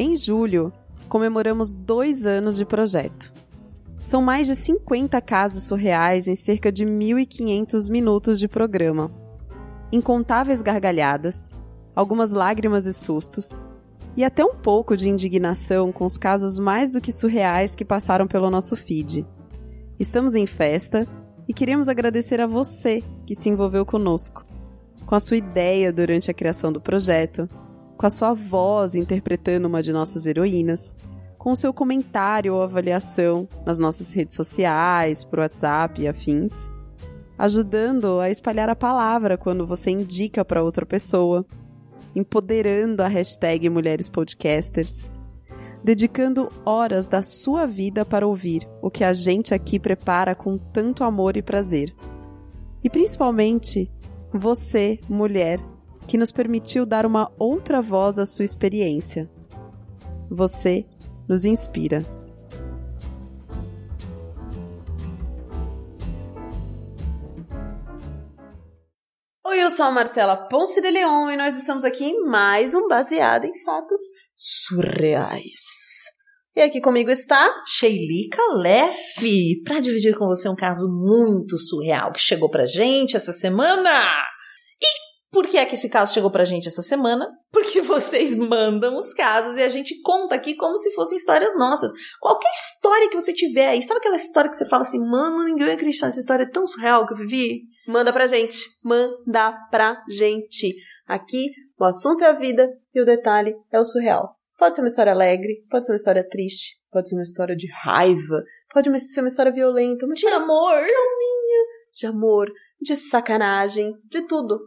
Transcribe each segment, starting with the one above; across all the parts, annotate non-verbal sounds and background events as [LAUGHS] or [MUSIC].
Em julho, comemoramos dois anos de projeto. São mais de 50 casos surreais em cerca de 1.500 minutos de programa. Incontáveis gargalhadas, algumas lágrimas e sustos, e até um pouco de indignação com os casos mais do que surreais que passaram pelo nosso feed. Estamos em festa e queremos agradecer a você que se envolveu conosco, com a sua ideia durante a criação do projeto, com a sua voz interpretando uma de nossas heroínas, com o seu comentário ou avaliação nas nossas redes sociais, por WhatsApp e afins, ajudando a espalhar a palavra quando você indica para outra pessoa, empoderando a hashtag Mulheres Podcasters, dedicando horas da sua vida para ouvir o que a gente aqui prepara com tanto amor e prazer. E principalmente, você, mulher, que nos permitiu dar uma outra voz à sua experiência. Você nos inspira. Oi, eu sou a Marcela Ponce de Leon e nós estamos aqui em mais um Baseado em Fatos Surreais. E aqui comigo está Sheilika Leff, para dividir com você um caso muito surreal que chegou pra gente essa semana. Por que é que esse caso chegou pra gente essa semana? Porque [LAUGHS] vocês mandam os casos e a gente conta aqui como se fossem histórias nossas. Qualquer história que você tiver aí, sabe aquela história que você fala assim, mano, ninguém vai acreditar nessa história é tão surreal que eu vivi? Manda pra gente, manda pra gente. Aqui, o assunto é a vida e o detalhe é o surreal. Pode ser uma história alegre, pode ser uma história triste, pode ser uma história de raiva, pode ser uma história violenta, uma de amor, calminha, de amor, de sacanagem, de tudo.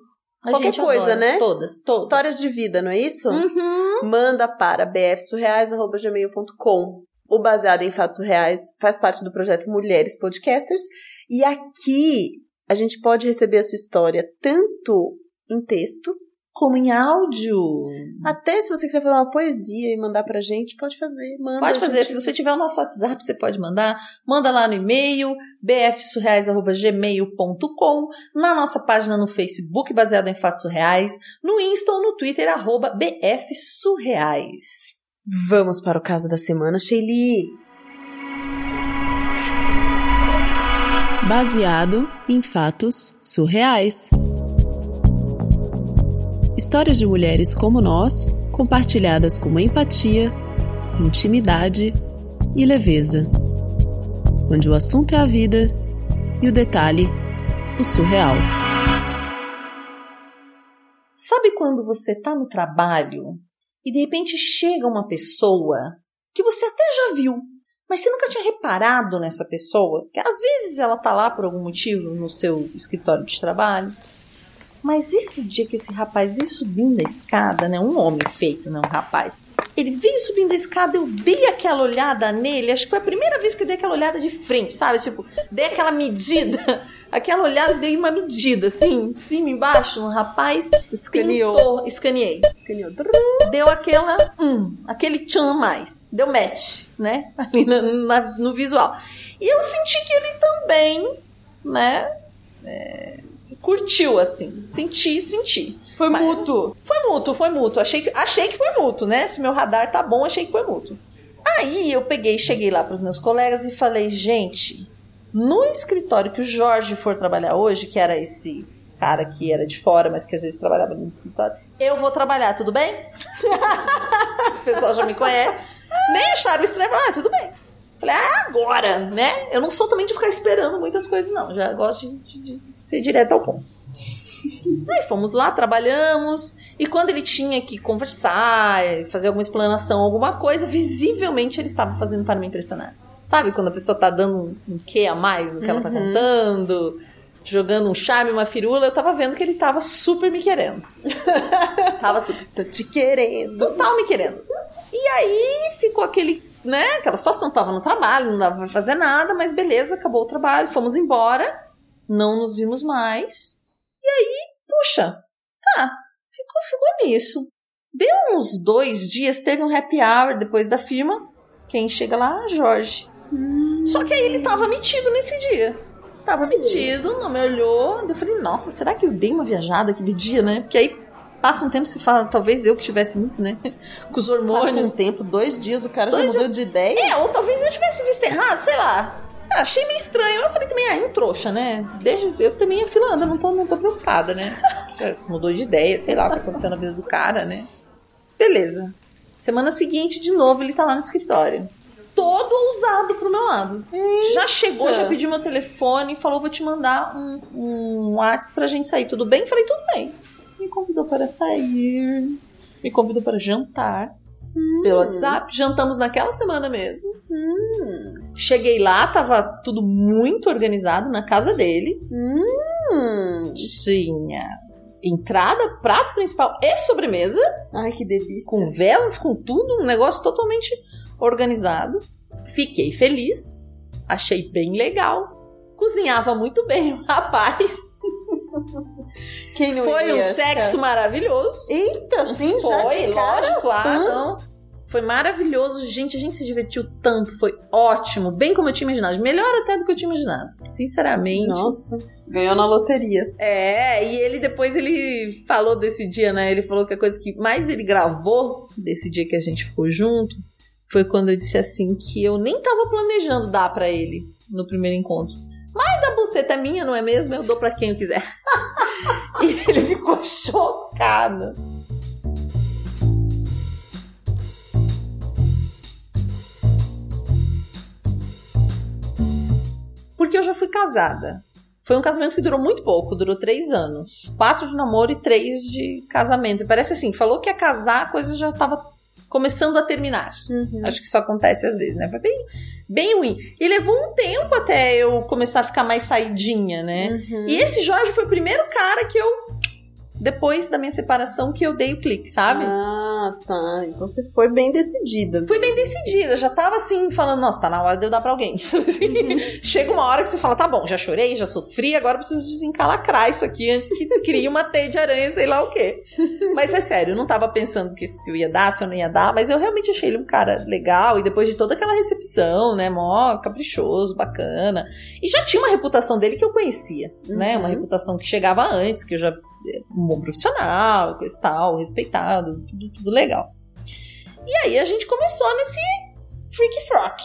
A Qualquer coisa, adora. né? Todas, todas. Histórias de vida, não é isso? Uhum. Manda para bfsurreais.gmail.com. O Baseado em Fatos Reais faz parte do projeto Mulheres Podcasters. E aqui a gente pode receber a sua história tanto em texto como em áudio. Até se você quiser fazer uma poesia e mandar pra gente, pode fazer. Manda pode fazer. Gente... Se você tiver o nosso WhatsApp, você pode mandar. Manda lá no e-mail, bfsurreais.gmail.com, na nossa página no Facebook, baseado em fatos surreais, no Insta ou no Twitter, arroba bfsurreais. Vamos para o caso da semana, Sheili. Baseado em fatos surreais. Histórias de mulheres como nós, compartilhadas com empatia, intimidade e leveza. Onde o assunto é a vida e o detalhe, o surreal. Sabe quando você está no trabalho e de repente chega uma pessoa que você até já viu, mas você nunca tinha reparado nessa pessoa? Que às vezes ela tá lá por algum motivo no seu escritório de trabalho mas esse dia que esse rapaz veio subindo a escada, né? Um homem feito, não um rapaz. Ele veio subindo a escada, eu dei aquela olhada nele. Acho que foi a primeira vez que eu dei aquela olhada de frente, sabe? Tipo, dei aquela medida. [LAUGHS] Aquela olhada, dei uma medida, assim, cima, embaixo. Um rapaz escaneou. Pintou, escaneei. Escaneou. Deu aquela, hum, aquele tchan mais. Deu match, né? [LAUGHS] Ali na, na, no visual. E eu senti que ele também, né? É, curtiu, assim. Senti, senti. Foi Mas, mútuo. Foi mútuo, foi mútuo. Achei que, achei que foi mútuo, né? Se o meu radar tá bom, achei que foi mútuo. Aí eu peguei, cheguei lá pros meus colegas e falei, gente, no escritório que o Jorge for trabalhar hoje, que era esse cara que era de fora, mas que às vezes trabalhava no escritório, eu vou trabalhar, tudo bem? [LAUGHS] o pessoal já me conhece. Nem acharam estranho, ah, tudo bem. Falei, ah, agora, né? Eu não sou também de ficar esperando muitas coisas, não. Já gosto de, de, de ser direto ao ponto. [LAUGHS] Aí fomos lá, trabalhamos, e quando ele tinha que conversar, fazer alguma explanação, alguma coisa, visivelmente ele estava fazendo para me impressionar. Sabe quando a pessoa tá dando um, um quê a mais no que uhum. ela tá uhum. contando? Jogando um charme, uma firula, eu tava vendo que ele tava super me querendo. [LAUGHS] tava super. Tô te querendo. Total me querendo. E aí ficou aquele né, aquela situação, tava no trabalho, não dava pra fazer nada, mas beleza, acabou o trabalho, fomos embora, não nos vimos mais. E aí, puxa, tá, ficou, ficou nisso. Deu uns dois dias, teve um happy hour depois da firma. Quem chega lá? Jorge. Hum. Só que aí ele tava metido nesse dia. Tava metido, não me olhou. Eu falei, nossa, será que eu dei uma viajada aquele dia, né? Porque aí Passa um tempo se fala, talvez eu que tivesse muito, né? Com os hormônios. Passa um tempo, dois dias, o cara Dois já mudou de ideia. É, ou talvez eu tivesse visto errado, sei lá. Ah, achei meio estranho. Eu falei também, ah, é um trouxa, né? Desde, eu também a fila anda, não tô, não tô preocupada, né? [LAUGHS] Já se mudou de ideia, sei lá o que aconteceu na vida do cara, né? Beleza. Semana seguinte, de novo, ele tá lá no escritório. Todo ousado pro meu lado. Já chegou, já pediu meu telefone, falou: vou te mandar um, um WhatsApp pra gente sair. Tudo bem? Falei, tudo bem. Me convidou para sair. Me convidou para jantar. Pelo WhatsApp. Jantamos naquela semana mesmo. Cheguei lá, tava tudo muito organizado na casa dele. Hum. Tinha entrada, prato principal e sobremesa. Ai, que delícia. Com velas, com tudo. Um negócio totalmente organizado. Fiquei feliz. Achei bem legal. Cozinhava muito bem o [LAUGHS] rapaz. Quem não Foi um iria, sexo cara? maravilhoso. Eita, sim, Foi, lógico, ah, não. Foi maravilhoso, gente. A gente se divertiu tanto, foi ótimo, bem como eu tinha imaginado. Melhor até do que eu tinha imaginado. Sinceramente. Nossa, ganhou na loteria. É, e ele depois ele falou desse dia, né? Ele falou que a coisa que mais ele gravou desse dia que a gente ficou junto foi quando eu disse assim que eu nem tava planejando dar pra ele no primeiro encontro. Mas a buceta é minha, não é mesmo? Eu dou pra quem eu quiser. [LAUGHS] e ele ficou chocado. Porque eu já fui casada. Foi um casamento que durou muito pouco, durou três anos. Quatro de namoro e três de casamento. E parece assim, falou que ia casar, a coisa já tava começando a terminar. Acho que isso acontece às vezes, né? Foi bem, bem ruim. E levou um tempo até eu começar a ficar mais saidinha, né? Uhum. E esse Jorge foi o primeiro cara que eu, depois da minha separação, que eu dei o clique, sabe? Ah, tá. Então você foi bem decidida. Fui bem decidida, já tava assim, falando, nossa, tá na hora de eu dar pra alguém. [LAUGHS] Assim, Chega uma hora que você fala, tá bom, já chorei, já sofri, agora eu preciso desencalacrar isso aqui antes que crie uma teia de aranha, sei lá o quê. Mas é sério, eu não tava pensando que se eu ia dar, se eu não ia dar, mas eu realmente achei ele um cara legal, e depois de toda aquela recepção, né, mó caprichoso, bacana. E já tinha uma reputação dele que eu conhecia, né, uma Uhum. reputação que chegava antes, que eu já um bom profissional, coisa e tal, respeitado, tudo, tudo legal. E aí a gente começou nesse freak frock.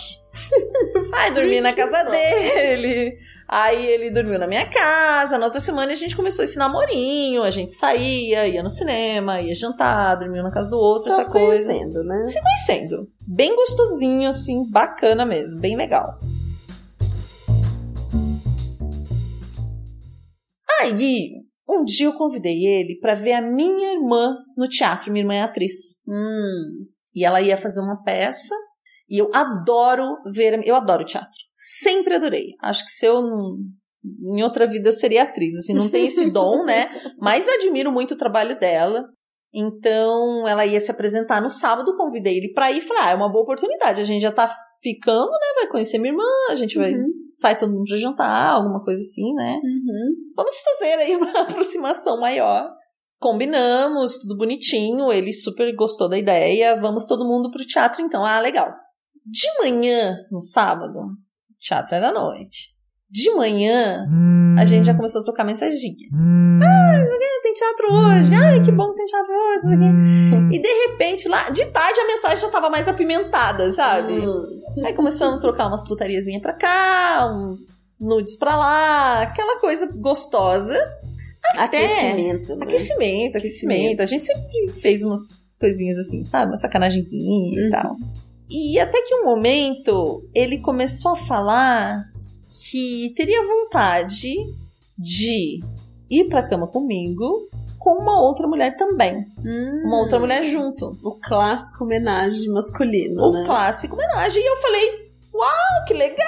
[LAUGHS] Ai, dormi na casa dele. Aí ele dormiu na minha casa. Na outra semana a gente começou esse namorinho. A gente saía, ia no cinema, ia jantar, dormiu na casa do outro, essa se coisa. conhecendo, né? Se conhecendo. Bem gostosinho, assim, bacana mesmo, bem legal. Aí, um dia eu convidei ele pra ver a minha irmã no teatro. Minha irmã é atriz. Hum. E ela ia fazer uma peça. E eu adoro ver. Eu adoro teatro. Sempre adorei. Acho que se eu. Em outra vida eu seria atriz. Assim, não tem esse dom, né? [LAUGHS] Mas admiro muito o trabalho dela. Então, ela ia se apresentar no sábado. Convidei ele pra ir. Falei, ah, é uma boa oportunidade. A gente já tá ficando, né? Vai conhecer minha irmã. A gente vai. Uhum. Sai todo mundo pra jantar, alguma coisa assim, né? Uhum. vamos fazer aí uma [LAUGHS] aproximação maior. Combinamos, tudo bonitinho, ele super gostou da ideia, vamos todo mundo pro teatro então. Ah, legal. De manhã, no sábado, o teatro era à noite. De manhã, a gente já começou a trocar mensaginha. Ah, isso aqui, tem teatro hoje. Ai, que bom que tem teatro hoje. Aqui. E de repente, lá, de tarde, a mensagem já tava mais apimentada, sabe? Hum. Aí começamos a trocar umas putariazinhas pra cá, uns nudes pra lá, aquela coisa gostosa. Aquecimento. né? Aquecimento, aquecimento. A gente sempre fez umas coisinhas assim, sabe? Uma sacanagemzinha Uhum. e tal. E até que um momento ele começou a falar que teria vontade de ir pra cama comigo com uma outra mulher também. Hum. Uma outra mulher junto. O clássico homenagem masculino, O né? clássico homenagem. E eu falei, uau, que legal,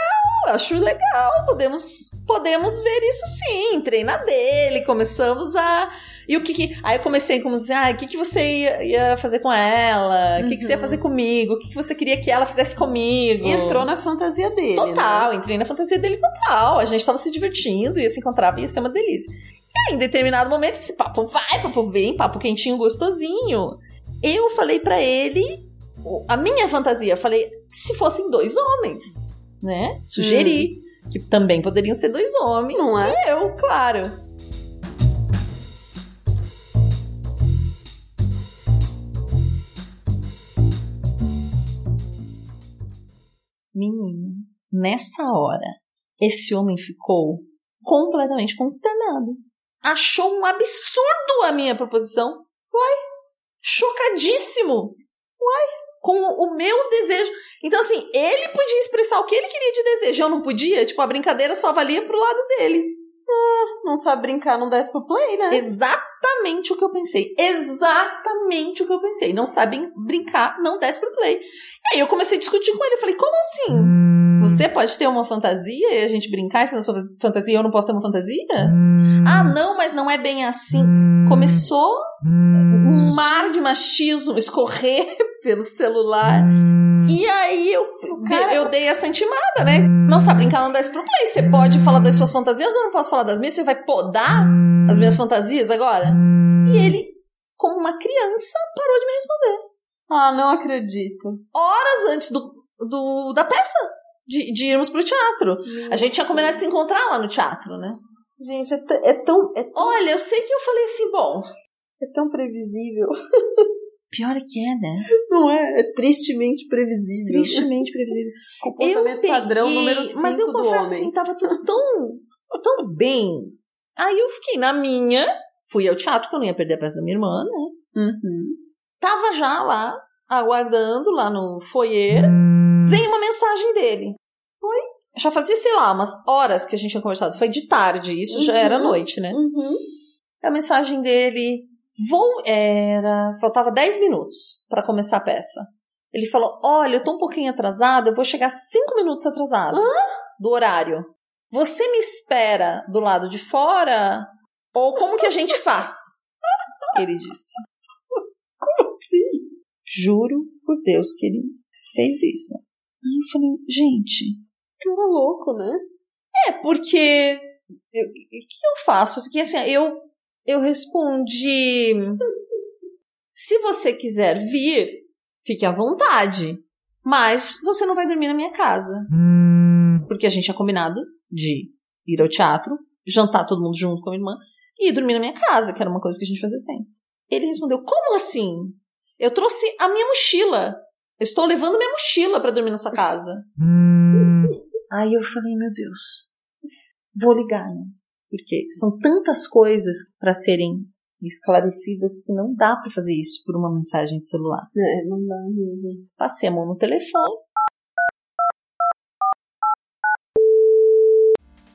acho legal, podemos, podemos ver isso sim. Entrei na dele, começamos a... E o que que... Aí eu comecei como dizer, ah, o que que você ia, ia fazer com ela? O que que você ia Uhum. fazer comigo? O que que você queria que ela fizesse comigo? Entrou na fantasia dele. Total, né? entrei na fantasia dele total. A gente tava se divertindo, ia se encontrar, ia ser uma delícia. E aí, em determinado momento, esse papo vai, papo vem, papo quentinho, gostosinho. Eu falei pra ele, a minha fantasia, falei, se fossem dois homens, né? Sugeri que também poderiam ser dois homens. Não é? E eu, claro. Nessa hora, esse homem ficou completamente consternado. Achou um absurdo a minha proposição. Uai, chocadíssimo. Uai, com o meu desejo. Então, assim, ele podia expressar o que ele queria de desejo. Eu não podia? Tipo, a brincadeira só valia pro lado dele. Não sabe brincar, não desce pro play, né? Exatamente o que eu pensei. Exatamente o que eu pensei. Não sabem brincar, não desce pro play. E aí eu comecei a discutir com ele. Eu falei, como assim? Você pode ter uma fantasia e a gente brincar e se na sua fantasia eu não posso ter uma fantasia? Ah, não, mas não é bem assim. Começou um mar de machismo escorrer [LAUGHS] pelo celular. E aí eu, cara- eu dei essa intimada, né? Não sabe brincar, não desce pro play. Você pode falar das suas fantasias, eu não posso falar das minhas. Você vai podar as minhas fantasias agora? E ele, como uma criança, parou de me responder. Ah, não acredito. Horas antes do, do da peça, de, de irmos pro teatro. A gente tinha combinado de se encontrar lá no teatro, né? Gente, é, é tão, é, Olha, eu sei que eu falei assim, bom, é tão previsível. [LAUGHS] pior é que é, né? Não é? É tristemente previsível. Tristemente previsível. [LAUGHS] Comportamento padrão número 5 mas eu confesso assim, tava tudo tão, [LAUGHS] tão bem. Aí eu fiquei na minha, fui ao teatro, porque eu não ia perder a peça da minha irmã, né? Uhum. Tava já lá, aguardando, lá no foyer. Vem uma mensagem dele. Oi? Já fazia, sei lá, umas horas que a gente tinha conversado. Foi de tarde, isso já Uhum. era noite, né? Uhum. A mensagem dele. Vou. Era. Faltava 10 minutos para começar a peça. Ele falou: Olha, eu tô um pouquinho atrasado, eu vou chegar 5 minutos atrasado do horário. Você me espera do lado de fora? Ou como que a gente faz? [LAUGHS] Ele disse. Como assim? Juro por Deus que ele fez isso. Aí eu falei, gente, Cara louco, né? é porque. O que eu faço? Fiquei assim, eu, eu respondi. Se você quiser vir, fique à vontade. Mas você não vai dormir na minha casa. Porque a gente tinha combinado de ir ao teatro, jantar todo mundo junto com a minha irmã e ir dormir na minha casa, que era uma coisa que a gente fazia sempre. Ele respondeu: Como assim? Eu trouxe a minha mochila. Eu estou levando minha mochila para dormir na sua casa. Aí eu falei: Meu Deus, vou ligar, né? Porque são tantas coisas para serem esclarecidas que não dá para fazer isso por uma mensagem de celular. É, não dá mesmo. Passei a mão no telefone.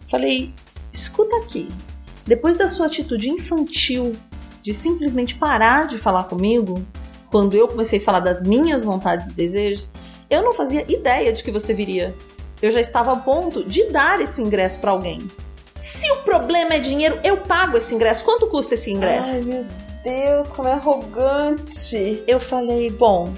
Falei, escuta aqui. Depois da sua atitude infantil de simplesmente parar de falar comigo, quando eu comecei a falar das minhas vontades e desejos, eu não fazia ideia de que você viria. Eu já estava a ponto de dar esse ingresso para alguém. Se o problema é dinheiro, eu pago esse ingresso. Quanto custa esse ingresso? Ai, meu Deus, como é arrogante. Eu falei, bom,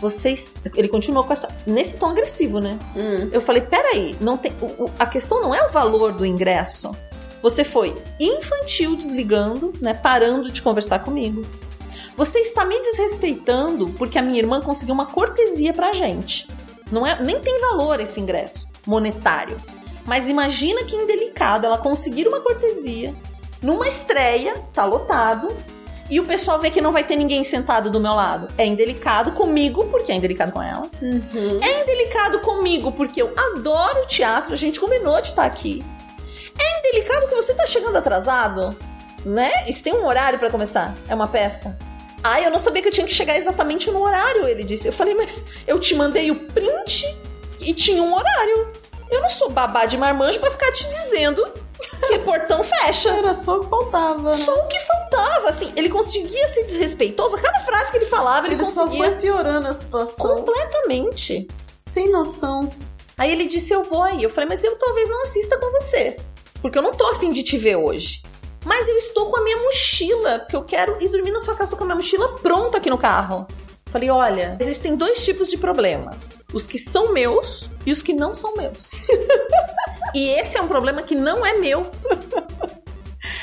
vocês. Ele continuou com essa. nesse tom agressivo, né? Hum. Eu falei, peraí, não tem. o- o- a questão não é o valor do ingresso. Você foi infantil desligando, né? Parando de conversar comigo. Você está me desrespeitando porque a minha irmã conseguiu uma cortesia pra gente. Não é, nem tem valor esse ingresso monetário. Mas imagina que indelicado ela conseguir uma cortesia numa estreia, tá lotado, e o pessoal vê que não vai ter ninguém sentado do meu lado. É indelicado comigo, porque é indelicado com ela. Uhum. É indelicado comigo porque eu adoro teatro, a gente combinou de estar aqui. É indelicado que você tá chegando atrasado, né? Isso tem um horário pra começar. É uma peça. Ah, eu não sabia que eu tinha que chegar exatamente no horário, ele disse. Eu falei, mas eu te mandei o print e tinha um horário. Eu não sou babá de marmanjo pra ficar te dizendo que portão fecha. Era só o que faltava, né? Só o que faltava, assim, ele conseguia ser desrespeitoso. A cada frase que ele falava, ele, Ele só conseguia foi piorando a situação. completamente. Sem noção. Aí ele disse: Eu vou aí. Eu falei: Mas eu talvez não assista com você. Porque eu não tô afim de te ver hoje. Mas eu estou com a minha mochila, porque eu quero ir dormir na sua casa com a minha mochila pronta aqui no carro. Falei: Olha, existem dois tipos de problema: os que são meus e os que não são meus. [LAUGHS] e esse é um problema que não é meu.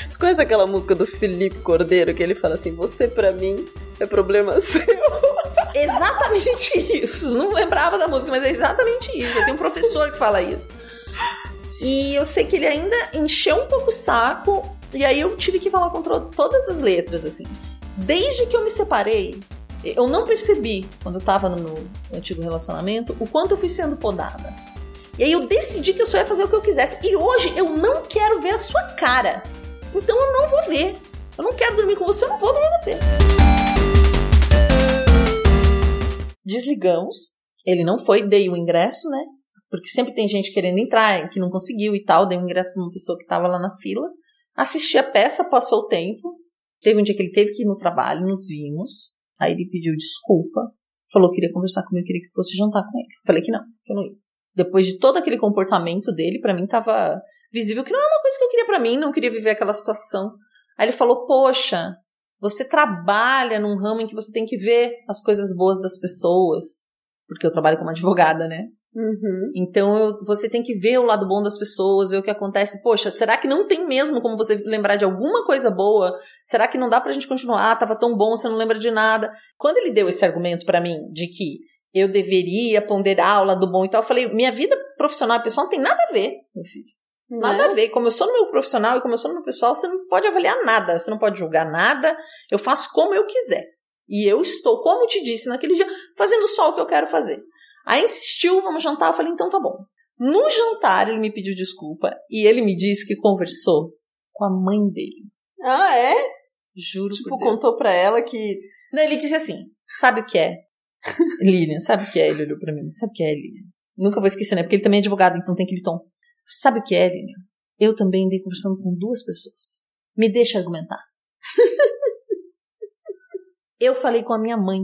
Você conhece aquela música do Felipe Cordeiro que ele fala assim: Você pra mim é problema [LAUGHS] seu? Exatamente isso. Não lembrava da música, mas é exatamente isso. Eu tenho um professor que fala isso. E eu sei que ele ainda encheu um pouco o saco. E aí eu tive que falar contra todas as letras, assim. Desde que eu me separei, eu não percebi, quando eu tava no meu antigo relacionamento, o quanto eu fui sendo podada. E aí eu decidi que eu só ia fazer o que eu quisesse. E hoje eu não quero ver a sua cara. Então eu não vou ver. Eu não quero dormir com você, eu não vou dormir com você. Desligamos. Ele não foi, dei o ingresso, né? Porque sempre tem gente querendo entrar, que não conseguiu e tal. Dei o ingresso pra uma pessoa que tava lá na fila. Assisti a peça, passou o tempo. Teve um dia que ele teve que ir no trabalho, nos vimos. Aí ele pediu desculpa. Falou que queria conversar comigo, queria que fosse jantar com ele. Falei que não, que eu não ia. Depois de todo aquele comportamento dele, para mim tava visível que não é uma coisa que eu queria para mim, não queria viver aquela situação. Aí ele falou: Poxa, você trabalha num ramo em que você tem que ver as coisas boas das pessoas. Porque eu trabalho como advogada, né? Uhum. Então você tem que ver o lado bom das pessoas, ver o que acontece. Poxa, será que não tem mesmo como você lembrar de alguma coisa boa? Será que não dá pra gente continuar? Ah, tava tão bom, você não lembra de nada. Quando ele deu esse argumento pra mim de que eu deveria ponderar o lado bom e tal, eu falei: minha vida profissional e pessoal não tem nada a ver, meu filho. Nada a ver. Como eu sou no meu profissional e como eu sou no meu pessoal, você não pode avaliar nada, você não pode julgar nada. Eu faço como eu quiser. E eu estou, como eu te disse naquele dia, fazendo só o que eu quero fazer. Aí insistiu, vamos jantar. Eu falei, então tá bom. No jantar, ele me pediu desculpa e ele me disse que conversou com a mãe dele. Ah, é? Juro Tipo, por Deus. contou pra ela que. Não, ele disse assim: sabe o que é? [LAUGHS] Lilian, sabe o que é? Ele olhou pra mim, sabe o que é, Lilian? Nunca vou esquecer, né? Porque ele também é advogado, então tem aquele tom. Sabe o que é, Lilian? Eu também andei conversando com duas pessoas. Me deixa argumentar. [LAUGHS] eu falei com a minha mãe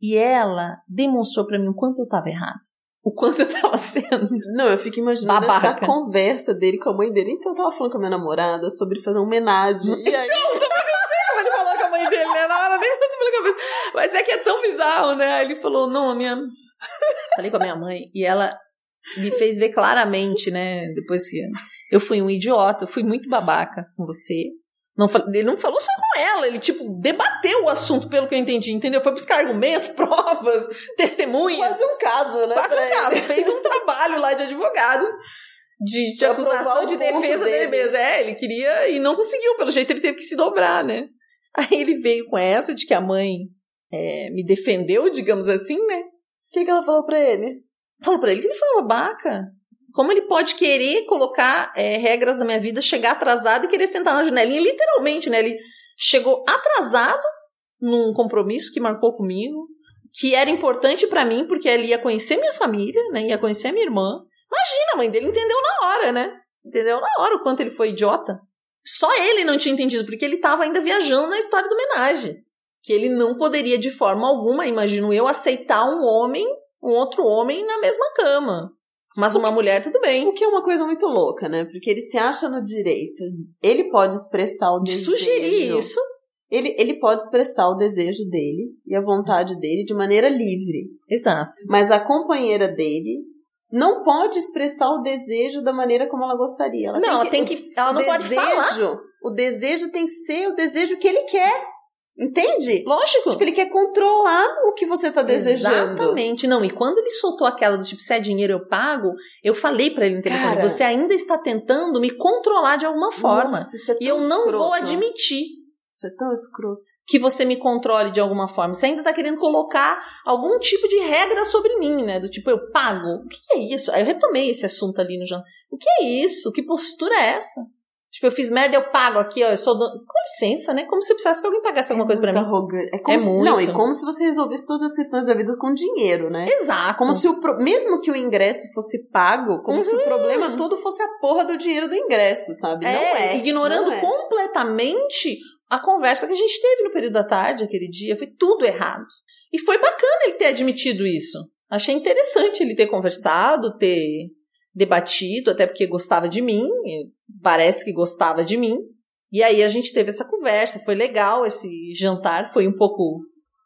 e ela demonstrou pra mim o quanto eu tava errado. O quanto eu tava [LAUGHS] sendo. Não, eu fico imaginando essa Babaca. conversa dele com a mãe dele. Então eu tava falando com a minha namorada sobre fazer uma homenagem. E aí, Como ele falou com a mãe dele, né? Na hora nem passou pela cabeça. Mas é que é tão bizarro, né? Ele falou, não, a minha. [LAUGHS] Falei com a minha mãe e ela me fez ver claramente, né? Depois que eu fui um idiota, eu fui muito babaca com você. Não, ele não falou só com ela, ele, tipo, debateu o assunto, pelo que eu entendi, entendeu? Foi buscar argumentos, [LAUGHS] provas, testemunhas. quase um caso, né? Quase um ele. caso. Fez um [LAUGHS] trabalho lá de advogado. De, de acusação de defesa dele. dele. mesmo. É, ele queria e não conseguiu. Pelo jeito, ele teve que se dobrar, né? Aí ele veio com essa de que a mãe é, me defendeu, digamos assim, né? O que, que ela falou pra ele? Falou pra ele que ele foi uma babaca. Como ele pode querer colocar é, regras na minha vida, chegar atrasado e querer sentar na janelinha? Literalmente, né? Ele chegou atrasado num compromisso que marcou comigo, que era importante pra mim, porque ele ia conhecer minha família, né? Ia conhecer minha irmã. Imagina, a mãe dele entendeu na hora, né? Entendeu na hora o quanto ele foi idiota. Só ele não tinha entendido, porque ele estava ainda viajando na história da homenagem. Que ele não poderia, de forma alguma, imagino eu, aceitar um homem, um outro homem na mesma cama. Mas uma mulher, tudo bem. O que é uma coisa muito louca, né? Porque ele se acha no direito. Ele pode expressar o De desejo. sugerir isso. Ele, ele pode expressar o desejo dele e a vontade dele de maneira livre. Exato. Mas a companheira dele não pode expressar o desejo da maneira como ela gostaria. Ela não, ela tem o- que. Ela não o pode falar. desejo, O desejo tem que ser o desejo que ele quer. Entende? Lógico. Tipo, ele quer controlar o que você tá desejando. Exatamente. Não, e quando ele soltou aquela do tipo, se é dinheiro eu pago, eu falei pra ele no telefone, Cara. você ainda está tentando me controlar de alguma forma. Nossa, é e eu não vou escroto. admitir Isso é tão escroto. que você me controle de alguma forma. Você ainda tá querendo colocar algum tipo de regra sobre mim, né? Do tipo, eu pago. O que que é isso? Aí eu retomei esse assunto ali no jantar. O que é isso? Que postura é essa? Tipo, eu fiz merda, eu pago aqui, ó. Eu sou dono. Com licença, né? Como se eu precisasse que alguém pagasse alguma coisa pra mim. arrogante. É, como É se, muito. Não, e como se você resolvesse todas as questões da vida com dinheiro, né? Exato. Como se o mesmo que o ingresso fosse pago, como se o Uhum. problema todo fosse a porra do dinheiro do ingresso, sabe? É, não é. ignorando não é. completamente a conversa que a gente teve no período da tarde, aquele dia. Foi tudo errado. E foi bacana ele ter admitido isso. Achei interessante ele ter conversado, ter debatido, até porque gostava de mim, parece que gostava de mim. E aí a gente teve essa conversa, foi legal esse jantar, foi um pouco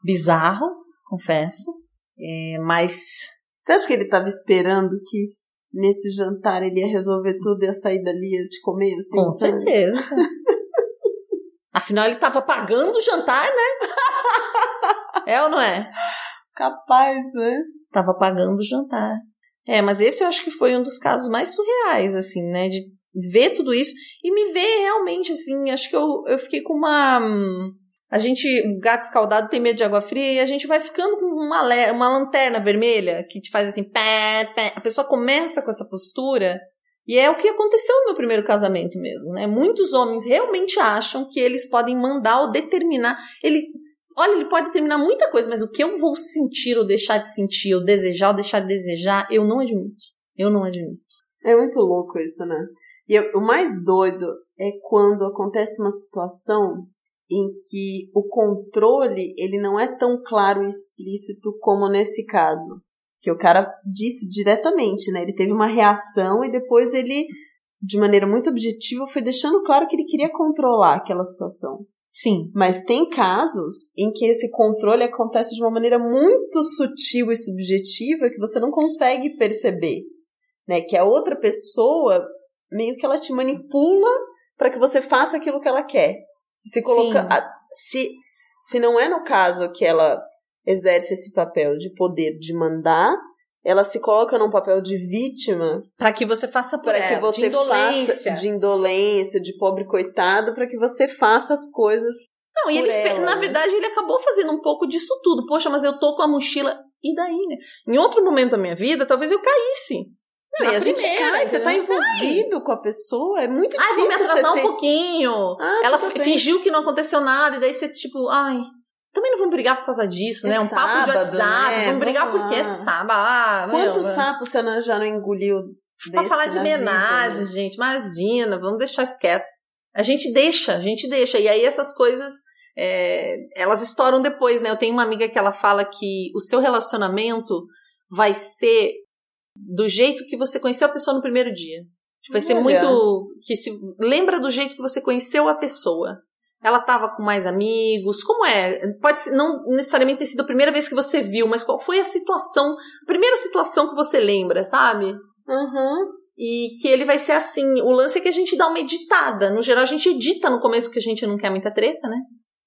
bizarro, confesso. É, mas Você acha que ele tava esperando que nesse jantar ele ia resolver tudo e ia sair dali e ia te comer, assim? com sabe? certeza. [LAUGHS] Afinal, ele estava pagando o jantar, né? É ou não é? Capaz, né? Tava pagando o jantar. É, mas esse eu acho que foi um dos casos mais surreais, assim, né? De ver tudo isso e me ver realmente, assim, acho que eu, eu fiquei com uma. A gente, o gato escaldado tem medo de água fria e a gente vai ficando com uma, uma lanterna vermelha que te faz assim, pé, pé. A pessoa começa com essa postura e é o que aconteceu no meu primeiro casamento mesmo, né? Muitos homens realmente acham que eles podem mandar ou determinar. Ele, olha, ele pode determinar muita coisa, mas o que eu vou sentir ou deixar de sentir, ou desejar ou deixar de desejar, eu não admito. Eu não admito. É muito louco isso, né? E eu- o mais doido é quando acontece uma situação em que o controle ele não é tão claro e explícito como nesse caso. Que o cara disse diretamente, né? Ele teve uma reação e depois ele, de maneira muito objetiva, foi deixando claro que ele queria controlar aquela situação. Sim. Mas tem casos em que esse controle acontece de uma maneira muito sutil e subjetiva que você não consegue perceber, né? Que a outra pessoa meio que ela te manipula para que você faça aquilo que ela quer. Se coloca, a- se se não é no caso que ela exerce esse papel de poder de mandar, ela se coloca num papel de vítima Para que você faça por que você de indolência. faça de indolência, de pobre coitado, para que você faça as coisas Não, e ele, ela, na né? verdade, ele acabou fazendo um pouco disso tudo. Poxa, mas eu tô com a mochila. E daí, né? Em outro momento da minha vida, talvez eu caísse. Não, e a gente primeira, cai, você tá envolvido com a pessoa, é muito difícil vou me atrasar um ter- pouquinho. Ah, Ela fingiu que não aconteceu nada, e daí você, tipo, ai. Também não vamos brigar por causa disso, É né? Um papo de sábado, WhatsApp. né? Vamos brigar Vamos porque é sábado. Ah, Quantos sapos você não- já não engoliu Pra falar de na vida, homenagem, né? gente, imagina, vamos deixar isso quieto. A gente deixa, a gente deixa. E aí essas coisas, é, elas estouram depois, né? Eu tenho uma amiga que ela fala que o seu relacionamento vai ser do jeito que você conheceu a pessoa no primeiro dia. Vai ser muito. que se Lembra do jeito que você conheceu a pessoa. Ela estava com mais amigos. Como é? Pode não necessariamente ter sido a primeira vez que você viu, mas qual foi a situação, a primeira situação que você lembra, sabe? Uhum. E que ele vai ser assim. O lance é que a gente dá uma editada. No geral, a gente edita no começo que a gente não quer muita treta, né?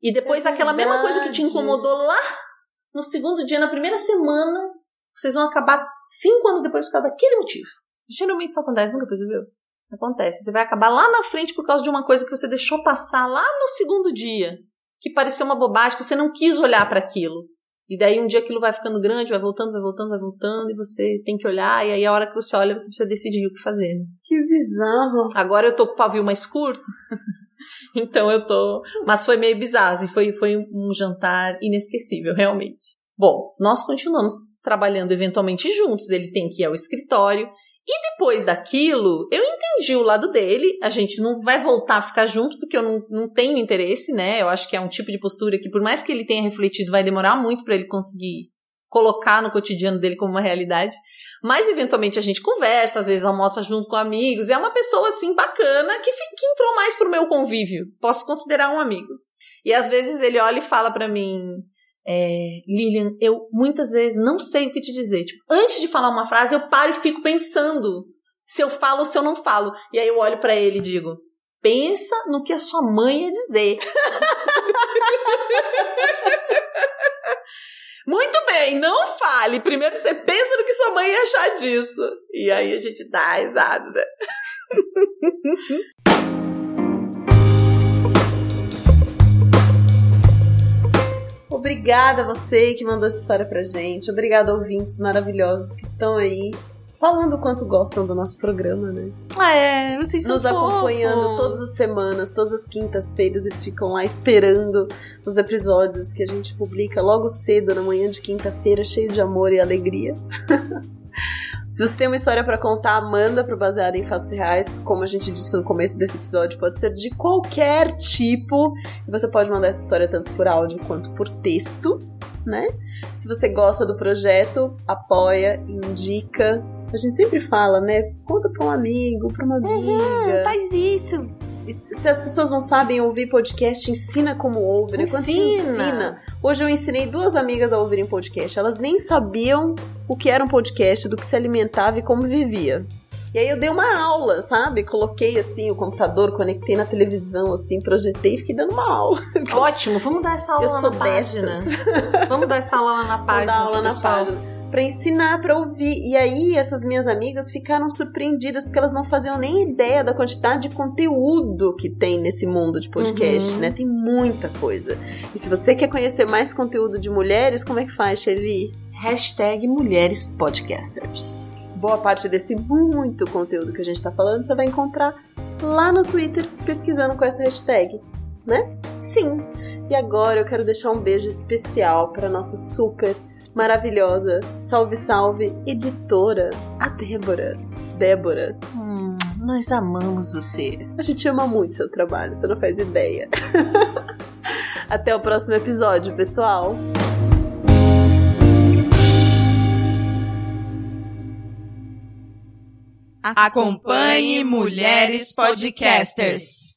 E depois É aquela mesma coisa que te incomodou lá no segundo dia, na primeira semana, vocês vão acabar cinco anos depois por causa daquele motivo. Geralmente isso acontece, nunca percebeu? Acontece. Você vai acabar lá na frente por causa de uma coisa que você deixou passar lá no segundo dia. Que pareceu uma bobagem, que você não quis olhar para aquilo. E daí um dia aquilo vai ficando grande, vai voltando, vai voltando, vai voltando, e você tem que olhar, e aí a hora que você olha, você precisa decidir o que fazer. né? Que bizarro. Agora eu tô com o pavio mais curto, [LAUGHS] então eu tô. Mas foi meio bizarro, assim, foi, foi um jantar inesquecível, realmente. Bom, nós continuamos trabalhando eventualmente juntos, ele tem que ir ao escritório. E depois daquilo, eu entendi o lado dele. A gente não vai voltar a ficar junto, porque eu não, não tenho interesse, né? Eu acho que é um tipo de postura que, por mais que ele tenha refletido, vai demorar muito para ele conseguir colocar no cotidiano dele como uma realidade. Mas eventualmente a gente conversa, às vezes almoça junto com amigos. É uma pessoa assim bacana que, que entrou mais pro meu convívio. Posso considerar um amigo. E às vezes ele olha e fala pra mim: é, Lilian, eu muitas vezes não sei o que te dizer. Tipo, antes de falar uma frase, eu paro e fico pensando se eu falo ou se eu não falo. E aí eu olho pra ele e digo: pensa no que a sua mãe ia dizer. [LAUGHS] Muito bem, não fale. Primeiro você pensa no que sua mãe ia achar disso. E aí a gente dá risada. [LAUGHS] Obrigada a você que mandou essa história pra gente. Obrigada, ouvintes maravilhosos que estão aí falando o quanto gostam do nosso programa, né? É, vocês são Nos acompanhando fofos. todas as semanas, todas as quintas-feiras, eles ficam lá esperando os episódios que a gente publica logo cedo, na manhã de quinta-feira, cheio de amor e alegria. [LAUGHS] Se você tem uma história pra contar, manda pro Baseado em Fatos Reais. Como a gente disse no começo desse episódio, pode ser de qualquer tipo. E você pode mandar essa história tanto por áudio quanto por texto, né? Se você gosta do projeto, apoia, indica. A gente sempre fala, né? Conta pra um amigo, pra uma amiga. Faz isso. Se as pessoas não sabem ouvir podcast, ensina como? Quando você Ensina. ensina. Hoje eu ensinei duas amigas a ouvirem podcast. Elas nem sabiam o que era um podcast, do que se alimentava e como vivia. E aí eu dei uma aula, sabe? Coloquei assim o computador, conectei na televisão, assim, projetei e fiquei dando uma aula. Ótimo, vamos dar essa aula Eu lá sou na página. dessas. Vamos dar essa aula lá na página. dar aula na página. Para ensinar, para ouvir. E aí essas minhas amigas ficaram surpreendidas porque elas não faziam nem ideia da quantidade de conteúdo que tem nesse mundo de podcast, uhum. né? Tem muita coisa. E se você quer conhecer mais conteúdo de mulheres, como é que faz, Shelly? Hashtag Mulheres Podcasters. Boa parte desse muito conteúdo que a gente tá falando você vai encontrar lá no Twitter pesquisando com essa hashtag, né? Sim. E agora eu quero deixar um beijo especial para nossa super maravilhosa, salve salve, editora, a Débora. Débora. Hum, nós amamos você. A gente ama muito seu trabalho, você não faz ideia. [LAUGHS] Até o próximo episódio, pessoal. Acompanhe Mulheres Podcasters.